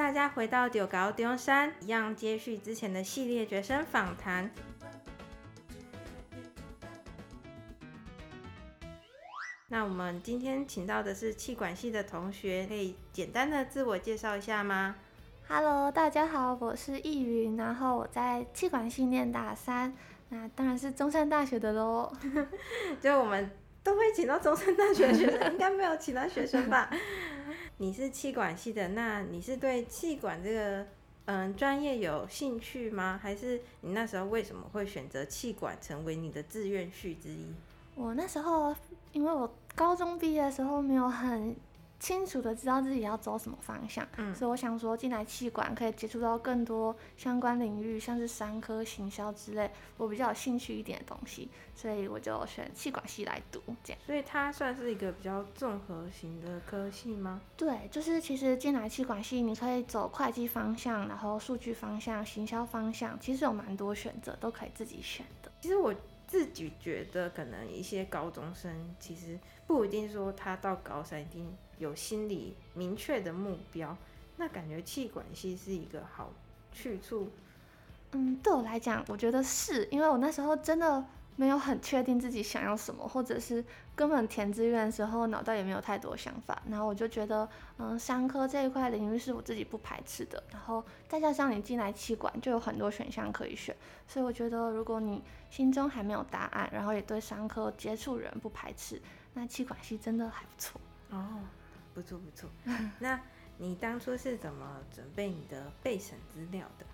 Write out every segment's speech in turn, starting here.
大家回到中猴中山，一样接续之前的系列学生访谈。那我们今天请到的是气管系的同学，可以简单的自我介绍一下吗？Hello，大家好，我是易云，然后我在气管系念大三，那当然是中山大学的喽。就我们都会请到中山大学的学生，应该没有其他学生吧？你是气管系的，那你是对气管这个嗯专业有兴趣吗？还是你那时候为什么会选择气管成为你的志愿序之一？我那时候因为我。高中毕业的时候没有很清楚的知道自己要走什么方向，嗯，所以我想说进来气管可以接触到更多相关领域，像是商科、行销之类，我比较有兴趣一点的东西，所以我就选气管系来读，这样。所以它算是一个比较综合型的科系吗？对，就是其实进来气管系，你可以走会计方向，然后数据方向、行销方向，其实有蛮多选择，都可以自己选的。其实我。自己觉得可能一些高中生其实不一定说他到高三一定有心理明确的目标，那感觉气管系是一个好去处。嗯，对我来讲，我觉得是因为我那时候真的。没有很确定自己想要什么，或者是根本填志愿的时候脑袋也没有太多想法，然后我就觉得，嗯，商科这一块领域是我自己不排斥的，然后再加上你进来气管就有很多选项可以选，所以我觉得如果你心中还没有答案，然后也对商科接触人不排斥，那气管系真的还不错哦，不错不错。那你当初是怎么准备你的备审资料的？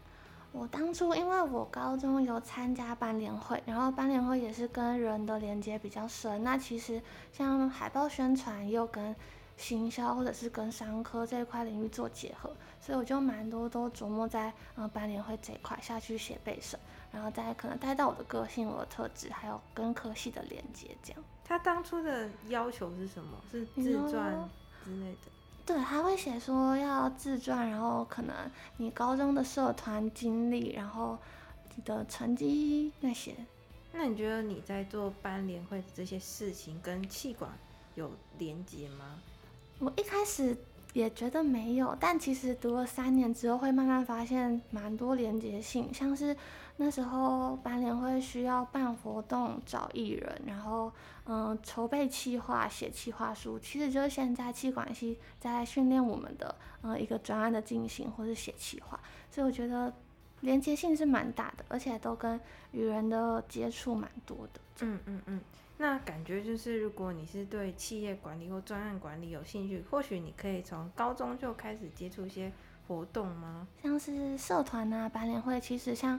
我当初因为我高中有参加班联会，然后班联会也是跟人的连接比较深。那其实像海报宣传又跟行销或者是跟商科这一块领域做结合，所以我就蛮多都琢磨在呃班联会这一块下去写背审，然后再可能带到我的个性、我的特质，还有跟科系的连接这样。他当初的要求是什么？是自传之类的？对，还会写说要自传，然后可能你高中的社团经历，然后你的成绩那些。那你觉得你在做班联会的这些事情跟气管有连接吗？我一开始。也觉得没有，但其实读了三年之后，会慢慢发现蛮多连结性，像是那时候班联会需要办活动、找艺人，然后嗯筹备企划、写企划书，其实就是现在企管系在训练我们的嗯一个专案的进行或是写企划，所以我觉得连结性是蛮大的，而且都跟与人的接触蛮多的。嗯嗯嗯。那感觉就是，如果你是对企业管理或专案管理有兴趣，或许你可以从高中就开始接触一些活动吗？像是社团啊、班联会，其实像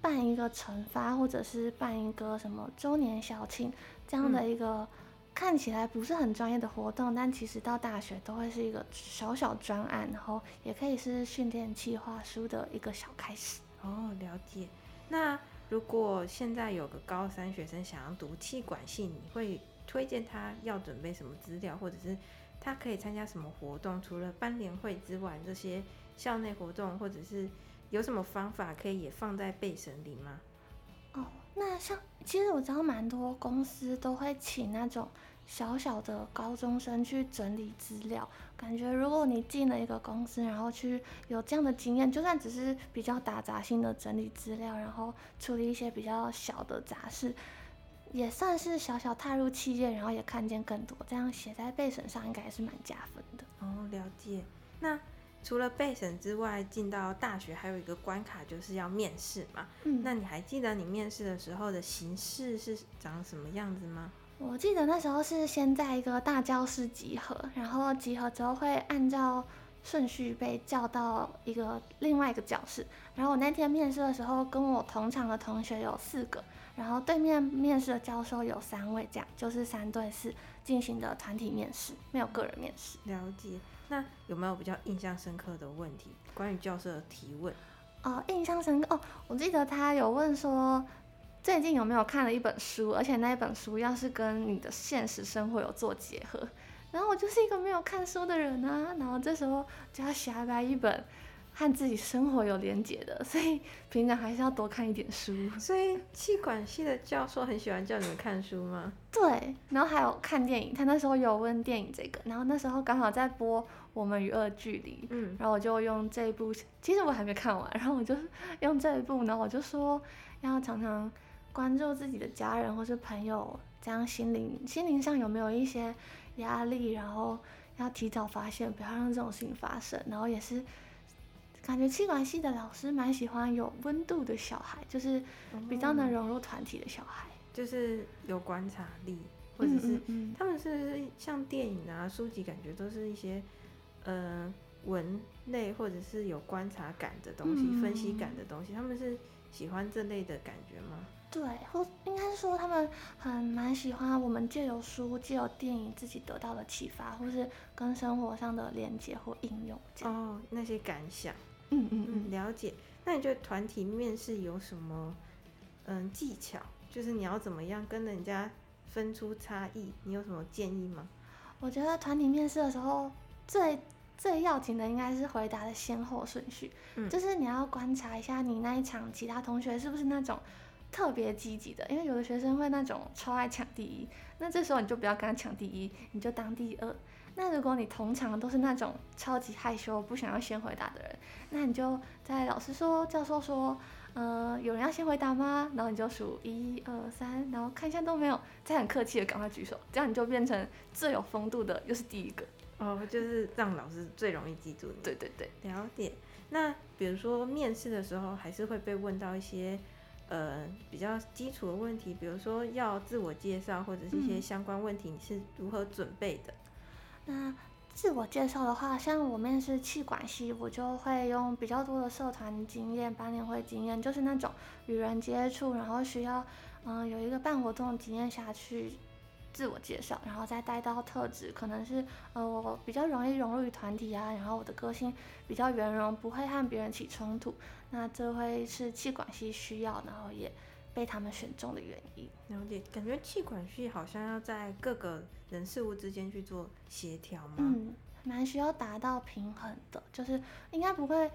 办一个惩罚，或者是办一个什么周年校庆这样的一个看起来不是很专业的活动，嗯、但其实到大学都会是一个小小专案，然后也可以是训练计划书的一个小开始。哦，了解。那。如果现在有个高三学生想要读气管系，你会推荐他要准备什么资料，或者是他可以参加什么活动？除了班联会之外，这些校内活动，或者是有什么方法可以也放在备审里吗？哦，那像其实我知道蛮多公司都会请那种。小小的高中生去整理资料，感觉如果你进了一个公司，然后去有这样的经验，就算只是比较打杂性的整理资料，然后处理一些比较小的杂事，也算是小小踏入企业，然后也看见更多。这样写在备审上，应该也是蛮加分的。哦，了解。那除了备审之外，进到大学还有一个关卡，就是要面试嘛。嗯，那你还记得你面试的时候的形式是长什么样子吗？我记得那时候是先在一个大教室集合，然后集合之后会按照顺序被叫到一个另外一个教室。然后我那天面试的时候，跟我同场的同学有四个，然后对面面试的教授有三位，这样就是三对四进行的团体面试，没有个人面试。了解。那有没有比较印象深刻的问题？关于教授的提问？哦，印象深刻哦，我记得他有问说。最近有没有看了一本书？而且那一本书要是跟你的现实生活有做结合，然后我就是一个没有看书的人啊，然后这时候就要瞎掰一本和自己生活有连结的，所以平常还是要多看一点书。所以气管系的教授很喜欢叫你们看书吗？对，然后还有看电影。他那时候有问电影这个，然后那时候刚好在播《我们与恶距离》，嗯，然后我就用这一部，其实我还没看完，然后我就用这一部，然后我就说要常常关注自己的家人或是朋友，这样心灵心灵上有没有一些压力，然后。要提早发现，不要让这种事情发生。然后也是感觉气管系的老师蛮喜欢有温度的小孩，就是比较能融入团体的小孩，就是有观察力，或者是他们是像电影啊、书籍，感觉都是一些呃文类或者是有观察感的东西、分析感的东西。他们是喜欢这类的感觉吗？对，或应该是说他们很蛮喜欢我们借由书、借由电影自己得到的启发，或是跟生活上的连接或应用这样。哦，那些感想，嗯嗯嗯，了解。那你觉得团体面试有什么嗯技巧？就是你要怎么样跟人家分出差异？你有什么建议吗？我觉得团体面试的时候最最要紧的应该是回答的先后顺序，嗯，就是你要观察一下你那一场其他同学是不是那种。特别积极的，因为有的学生会那种超爱抢第一，那这时候你就不要跟他抢第一，你就当第二。那如果你通常都是那种超级害羞、不想要先回答的人，那你就在老师说、教授说，呃，有人要先回答吗？然后你就数一二三，然后看一下都没有，再很客气的赶快举手，这样你就变成最有风度的，又是第一个。哦，就是让老师最容易记住你。对对对，了解。那比如说面试的时候，还是会被问到一些。呃，比较基础的问题，比如说要自我介绍或者是一些相关问题，你是如何准备的？嗯、那自我介绍的话，像我面试气管系，我就会用比较多的社团经验、班联会经验，就是那种与人接触，然后需要嗯、呃、有一个办活动经验下去。自我介绍，然后再带到特质，可能是呃我比较容易融入于团体啊，然后我的个性比较圆融，不会和别人起冲突。那这会是气管系需要，然后也被他们选中的原因。了解，感觉气管系好像要在各个人事物之间去做协调吗？嗯，蛮需要达到平衡的，就是应该不会。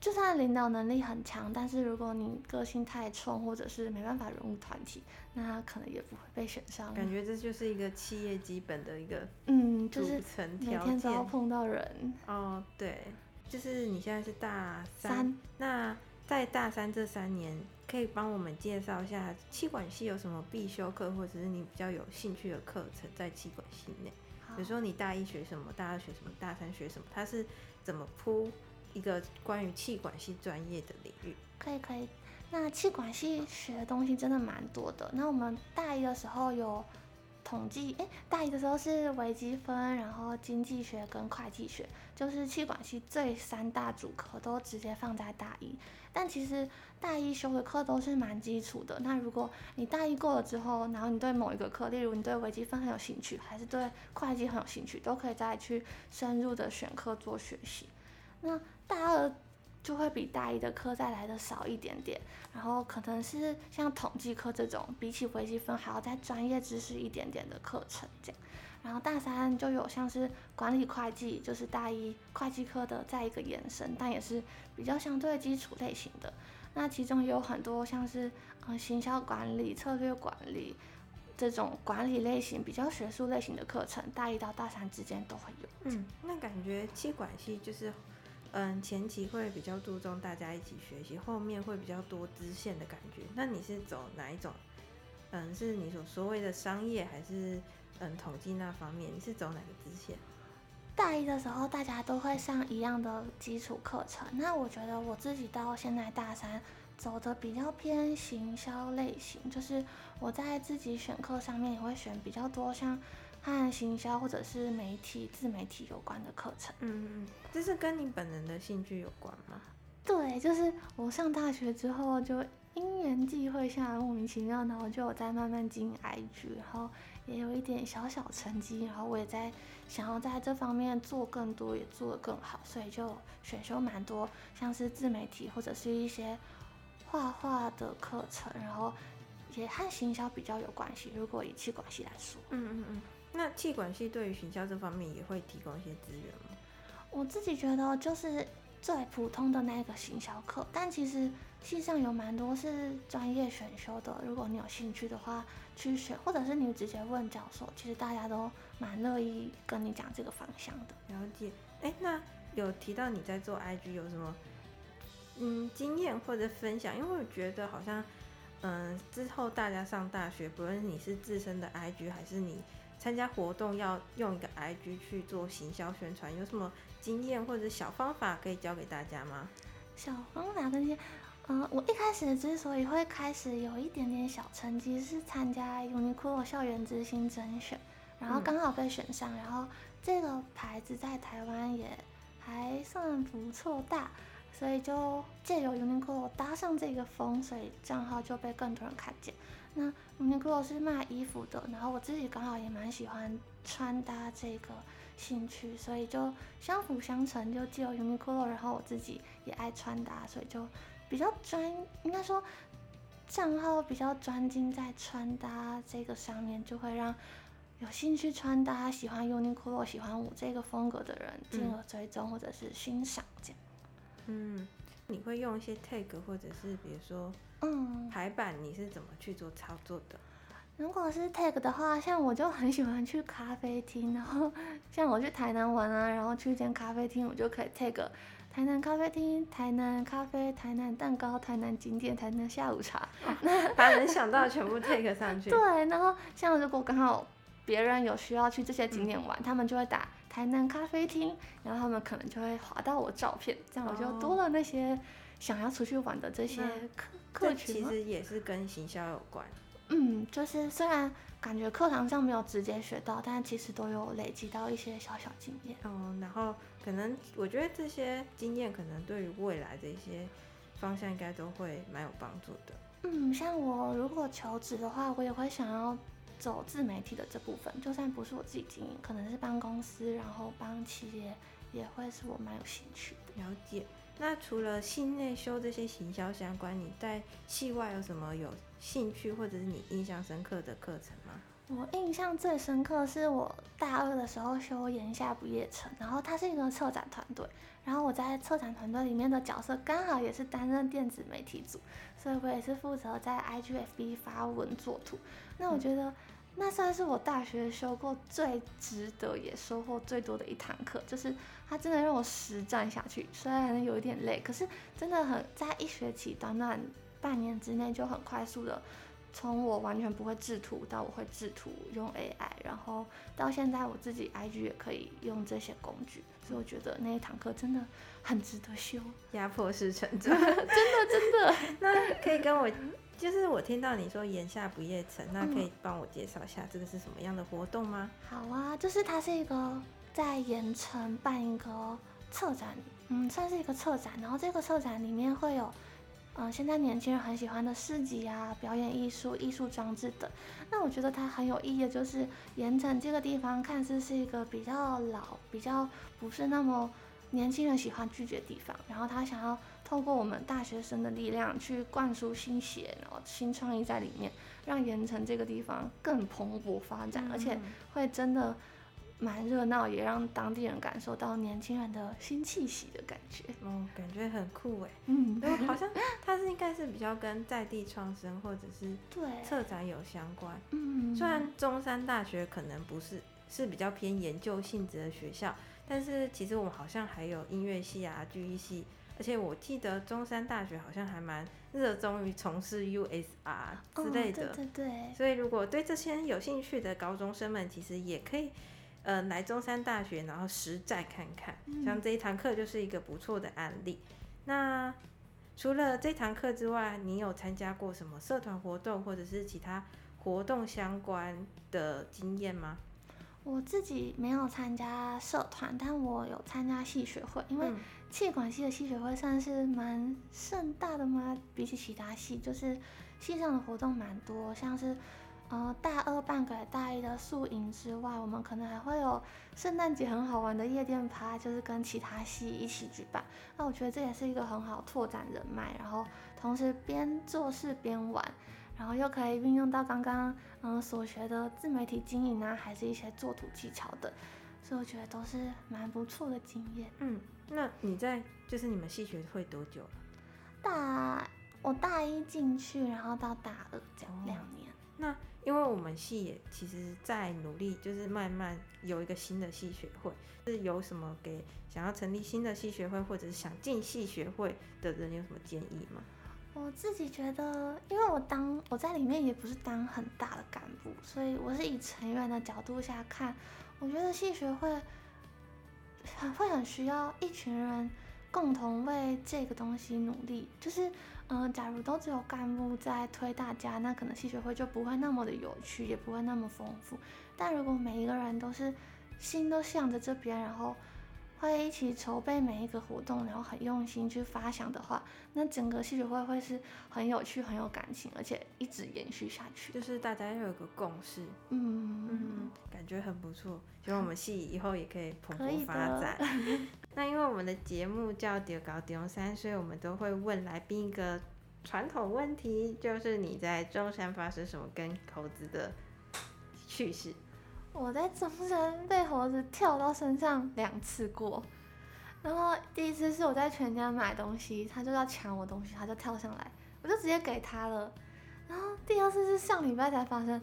就算领导能力很强，但是如果你个性太冲，或者是没办法融入团体，那可能也不会被选上。感觉这就是一个企业基本的一个嗯，就是每天都要碰到人。哦，对，就是你现在是大三，三那在大三这三年，可以帮我们介绍一下气管系有什么必修课，或者是你比较有兴趣的课程在气管系内？比如说你大一学什么，大二学什么，大三学什么，它是怎么铺？一个关于气管系专业的领域，可以可以。那气管系学的东西真的蛮多的。那我们大一的时候有统计，诶，大一的时候是微积分，然后经济学跟会计学，就是气管系最三大主科都直接放在大一。但其实大一修的课都是蛮基础的。那如果你大一过了之后，然后你对某一个课，例如你对微积分很有兴趣，还是对会计很有兴趣，都可以再去深入的选课做学习。那大二就会比大一的课再来的少一点点，然后可能是像统计课这种，比起微积分还要再专业知识一点点的课程这样。然后大三就有像是管理会计，就是大一会计课的再一个延伸，但也是比较相对基础类型的。那其中也有很多像是呃行销管理、策略管理这种管理类型比较学术类型的课程，大一到大三之间都会有。嗯，那感觉企管系就是。嗯，前期会比较注重大家一起学习，后面会比较多支线的感觉。那你是走哪一种？嗯，是你所所谓的商业，还是嗯统计那方面？你是走哪个支线？大一的时候大家都会上一样的基础课程。那我觉得我自己到现在大三走的比较偏行销类型，就是我在自己选课上面也会选比较多像。和行销或者是媒体、自媒体有关的课程，嗯嗯，这是跟你本人的兴趣有关吗？对，就是我上大学之后就因缘际会下莫名其妙，然后就有在慢慢经营 IG，然后也有一点小小成绩，然后我也在想要在这方面做更多，也做得更好，所以就选修蛮多，像是自媒体或者是一些画画的课程，然后也和行销比较有关系。如果以气管系来说，嗯嗯嗯。那气管系对于行销这方面也会提供一些资源吗？我自己觉得就是最普通的那个行销课，但其实系上有蛮多是专业选修的。如果你有兴趣的话，去选，或者是你直接问教授，其实大家都蛮乐意跟你讲这个方向的。了解。哎，那有提到你在做 IG 有什么嗯经验或者分享？因为我觉得好像嗯之后大家上大学，不论你是自身的 IG 还是你参加活动要用一个 IG 去做行销宣传，有什么经验或者小方法可以教给大家吗？小方法跟些，嗯，我一开始之所以会开始有一点点小成绩，是参加 Uniqlo 校园之星甄选，然后刚好被选上，嗯、然后这个牌子在台湾也还算不错大，所以就借由 Uniqlo 搭上这个风，所以账号就被更多人看见。那 Uniqlo 是卖衣服的，然后我自己刚好也蛮喜欢穿搭这个兴趣，所以就相辅相成，就借由 Uniqlo，然后我自己也爱穿搭，所以就比较专，应该说账号比较专精在穿搭这个上面，就会让有兴趣穿搭、喜欢 Uniqlo、喜欢我这个风格的人进而追踪或者是欣赏这样。嗯，你会用一些 tag 或者是比如说。嗯，排版你是怎么去做操作的？如果是 tag 的话，像我就很喜欢去咖啡厅，然后像我去台南玩啊，然后去一间咖啡厅，我就可以 tag 台南咖啡厅、台南咖啡、台南蛋糕、台南景点、台南下午茶，那把能想到全部 tag 上去。对，然后像如果刚好别人有需要去这些景点玩，嗯、他们就会打台南咖啡厅，然后他们可能就会划到我照片，这样我就多了那些想要出去玩的这些客。客群其实也是跟行销有关，嗯，就是虽然感觉课堂上没有直接学到，但其实都有累积到一些小小经验。哦，然后可能我觉得这些经验可能对于未来的一些方向应该都会蛮有帮助的。嗯，像我如果求职的话，我也会想要走自媒体的这部分，就算不是我自己经营，可能是帮公司，然后帮企业，也会是我蛮有兴趣的。了解。那除了系内修这些行销相关，你在系外有什么有兴趣或者是你印象深刻的课程吗？我印象最深刻是我大二的时候修炎夏不夜城，然后它是一个策展团队，然后我在策展团队里面的角色刚好也是担任电子媒体组，所以我也是负责在 IGFB 发文作图。那我觉得。那算是我大学修过最值得也收获最多的一堂课，就是它真的让我实战下去，虽然有一点累，可是真的很在一学期短短半年之内就很快速的从我完全不会制图到我会制图用 AI，然后到现在我自己 IG 也可以用这些工具，所以我觉得那一堂课真的很值得修，压迫式成长，真的真的。那可以跟我。就是我听到你说炎夏不夜城，那可以帮我介绍一下这个是什么样的活动吗？好啊，就是它是一个在盐城办一个策展，嗯，算是一个策展。然后这个策展里面会有，嗯、呃，现在年轻人很喜欢的市集啊、表演艺术、艺术装置等。那我觉得它很有意义的就是盐城这个地方看似是一个比较老、比较不是那么年轻人喜欢聚集的地方，然后他想要。透过我们大学生的力量去灌输新血，然后新创意在里面，让盐城这个地方更蓬勃发展，嗯、而且会真的蛮热闹，也让当地人感受到年轻人的新气息的感觉。哦，感觉很酷哎。嗯，对，好像它是应该是比较跟在地创生或者是对策展有相关。嗯，虽然中山大学可能不是是比较偏研究性质的学校，但是其实我们好像还有音乐系啊、剧艺系。而且我记得中山大学好像还蛮热衷于从事 USR 之类的，哦，对对对。所以如果对这些有兴趣的高中生们，其实也可以，呃，来中山大学，然后实战看看。嗯、像这一堂课就是一个不错的案例。那除了这堂课之外，你有参加过什么社团活动或者是其他活动相关的经验吗？我自己没有参加社团，但我有参加系学会，因为、气。管系的系学会算是蛮盛大的嘛，比起其他系，就是系上的活动蛮多，像是呃大二办给大一的宿营之外，我们可能还会有圣诞节很好玩的夜店趴，就是跟其他系一起举办。那我觉得这也是一个很好拓展人脉，然后同时边做事边玩，然后又可以运用到刚刚嗯所学的自媒体经营啊，还是一些做图技巧的，所以我觉得都是蛮不错的经验。嗯。那你在就是你们系学会多久了？大我大一进去，然后到大二这样两年。那因为我们系也其实在努力，就是慢慢有一个新的系学会，是有什么给想要成立新的系学会或者是想进系学会的人有什么建议吗？我自己觉得，因为我当我在里面也不是当很大的干部，所以我是以成员的角度下看，我觉得系学会很会很需要一群人共同为这个东西努力。就是，嗯、假如都只有干部在推大家，那可能吸血会就不会那么的有趣，也不会那么丰富。但如果每一个人都是心都向着这边，然后。会一起筹备每一个活动，然后很用心去发想的话，那整个戏剧会会是很有趣、很有感情，而且一直延续下去。就是大家要有个共识，嗯嗯，感觉很不错。希望我们戏以后也可以蓬勃发展。那因为我们的节目叫“中猴中山”，所以我们都会问来宾一个传统问题，就是你在中山发生什么跟猴子的趣事？我在中山被猴子跳到身上两次过，然后第一次是我在全家买东西，他就要抢我东西，他就跳上来，我就直接给他了。然后第二次是上礼拜才发生，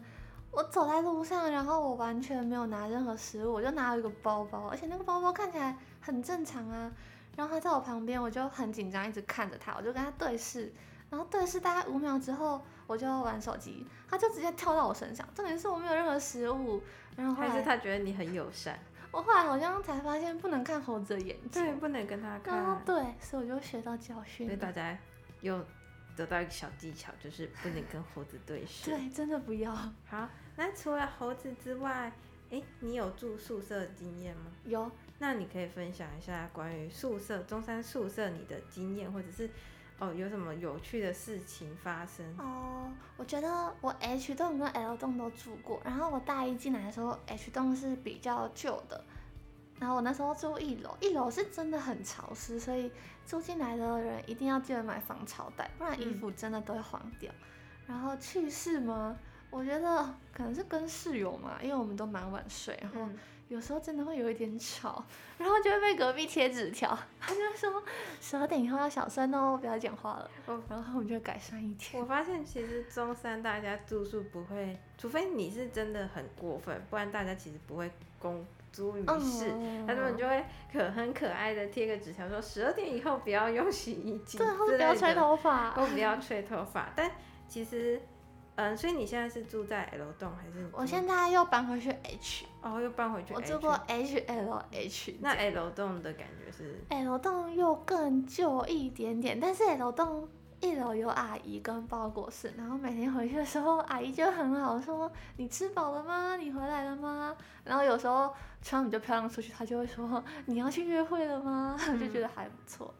我走在路上，然后我完全没有拿任何食物，我就拿了一个包包，而且那个包包看起来很正常啊。然后他在我旁边，我就很紧张，一直看着他，我就跟他对视。然后对视大概五秒之后，我就玩手机，他就直接跳到我身上。重点是我没有任何食物，然后还是他觉得你很友善。我后来好像才发现不能看猴子的眼睛，对，不能跟他看。对，所以我就学到教训。所以大家又得到一个小技巧，就是不能跟猴子对视。对，真的不要。好，那除了猴子之外，哎，你有住宿舍的经验吗？有。那你可以分享一下关于宿舍，中山宿舍你的经验，或者是。哦，有什么有趣的事情发生？哦，我觉得我 H 栋跟 L 栋都住过，然后我大一进来的时候，H 栋是比较旧的，然后我那时候住一楼，一楼是真的很潮湿，所以住进来的人一定要记得买防潮袋，不然衣服真的都会黄掉。嗯、然后趣事吗？我觉得可能是跟室友嘛，因为我们都蛮晚睡，然后。嗯有时候真的会有一点吵，然后就会被隔壁贴纸条，他就说十二点以后要小声哦，不要讲话了。哦，然后我们就改善一点。我发现其实中山大家住宿不会，除非你是真的很过分，不然大家其实不会公诸于世。他们就会可很可爱的贴个纸条说十二点以后不要用洗衣机，对，或不要吹头发，或不要吹头发。但其实。嗯，所以你现在是住在 L 栋还是？我现在又搬回去 H。哦，又搬回去。我住过 H L H。那 L 栋的感觉是？L 栋又更旧一点点，但是 L 栋一楼有阿姨跟包裹室，然后每天回去的时候，阿姨就很好说：“你吃饱了吗？你回来了吗？”然后有时候穿比较漂亮出去，她就会说：“你要去约会了吗？”嗯、就觉得还不错。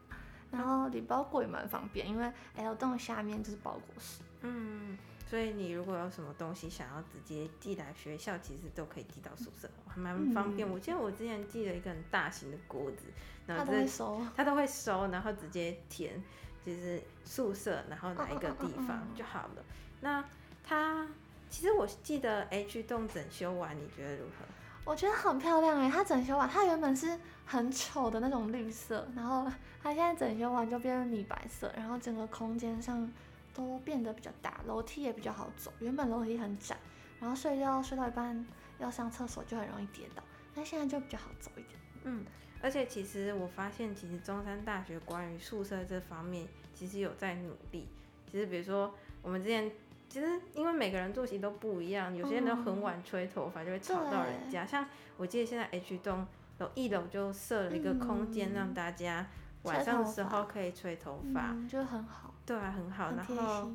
然后领包裹也蛮方便，因为 L 栋下面就是包裹室。嗯。所以你如果有什么东西想要直接寄来学校，其实都可以寄到宿舍，还蛮方便。嗯、我记得我之前寄了一个很大型的锅子，然后他都会收，他都会收，然后直接填就是宿舍，然后哪一个地方就好了。那他其实我记得 H 栋整修完，你觉得如何？我觉得很漂亮哎，它整修完，它原本是很丑的那种绿色，然后它现在整修完就变成米白色，然后整个空间上。都变得比较大，楼梯也比较好走。原本楼梯很窄，然后睡觉睡到一半要上厕所就很容易跌倒，那现在就比较好走一点。嗯，而且其实我发现，其实中山大学关于宿舍这方面其实有在努力。其实比如说我们之前，其实因为每个人作息都不一样，有些人都很晚吹头发就会吵到人家。嗯、像我记得现在 H 栋有一楼就设了一个空间让大家晚上的时候可以吹头发，嗯，就很好。对啊，很好。然后，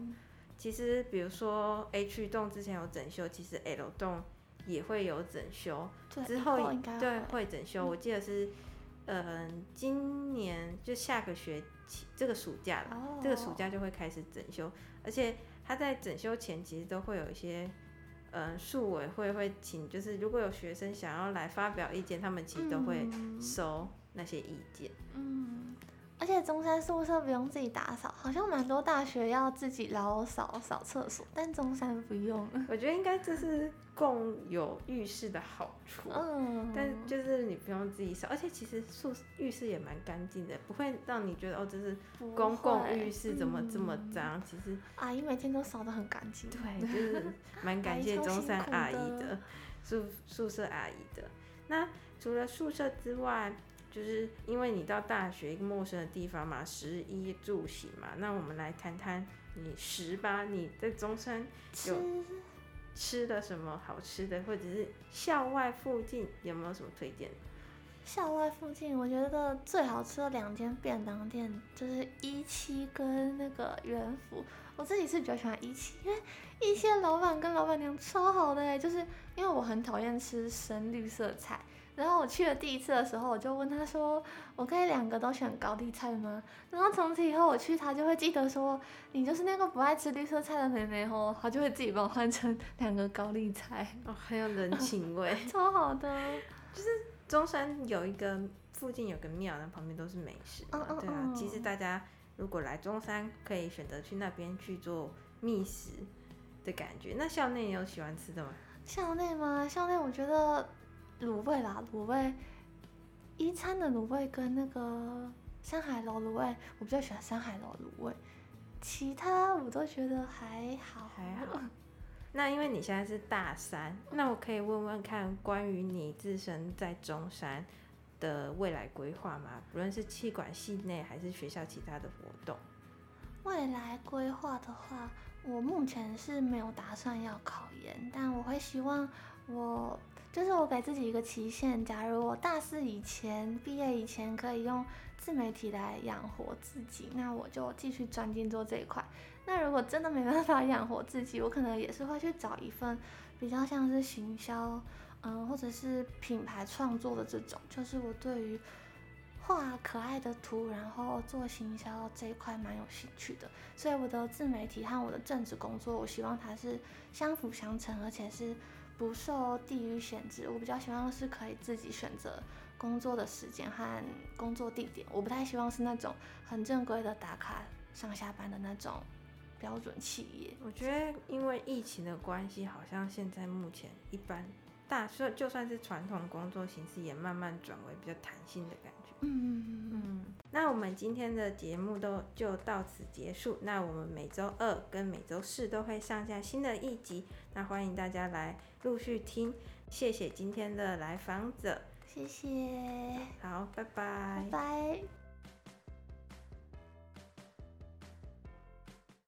其实比如说 H 栋之前有整修，其实 L 栋也会有整修。之后会对会整修，嗯、我记得是，嗯、呃，今年就下个学期这个暑假了，哦、这个暑假就会开始整修。而且他在整修前其实都会有一些，嗯、呃，宿委会会请，就是如果有学生想要来发表意见，他们其实都会收那些意见。嗯。而且中山宿舍不用自己打扫，好像蛮多大学要自己捞扫扫厕所，但中山不用。我觉得应该这是共有浴室的好处。嗯。但就是你不用自己扫，而且其实宿浴室也蛮干净的，不会让你觉得哦，这是公共浴室怎么这么脏？嗯、其实阿姨每天都扫得很干净。对，就是蛮感谢 中山阿姨的宿宿舍阿姨的。那除了宿舍之外，就是因为你到大学一个陌生的地方嘛，食衣住行嘛，那我们来谈谈你食吧。你在中山有吃的什么好吃的，或者是校外附近有没有什么推荐？校外附近我觉得最好吃的两间便当店就是一期跟那个元福。我自己是比较喜欢一期，因为一七的老板跟老板娘超好的哎，就是因为我很讨厌吃深绿色菜。然后我去了第一次的时候，我就问他说：“我可以两个都选高丽菜吗？”然后从此以后我去，他就会记得说：“你就是那个不爱吃绿色菜的妹妹哦。”他就会自己帮我换成 两个高丽菜。哦，很有人情味，超好的。就是中山有一个附近有个庙，那旁边都是美食嘛。对啊，其实大家如果来中山，可以选择去那边去做觅食的感觉。那校内有喜欢吃的吗？校内吗？校内我觉得。卤味啦，卤味，一餐的卤味跟那个山海楼卤味，我比较喜欢山海楼卤味，其他我都觉得还好。还好。那因为你现在是大三，那我可以问问看关于你自身在中山的未来规划吗？不论是气管系内还是学校其他的活动。未来规划的话，我目前是没有打算要考研，但我会希望我。就是我给自己一个期限，假如我大四以前毕业以前可以用自媒体来养活自己，那我就继续专精做这一块。那如果真的没办法养活自己，我可能也是会去找一份比较像是行销，嗯，或者是品牌创作的这种。就是我对于画可爱的图，然后做行销这一块蛮有兴趣的。所以我的自媒体和我的正职工作，我希望它是相辅相成，而且是。不受地域限制，我比较希望是可以自己选择工作的时间和工作地点。我不太希望是那种很正规的打卡上下班的那种标准企业。我觉得因为疫情的关系，好像现在目前一般大就算是传统工作形式，也慢慢转为比较弹性的感。嗯嗯。那我们今天的节目都就到此结束。那我们每周二跟每周四都会上架新的一集，那欢迎大家来陆续听。谢谢今天的来访者，谢谢。好，拜。拜拜。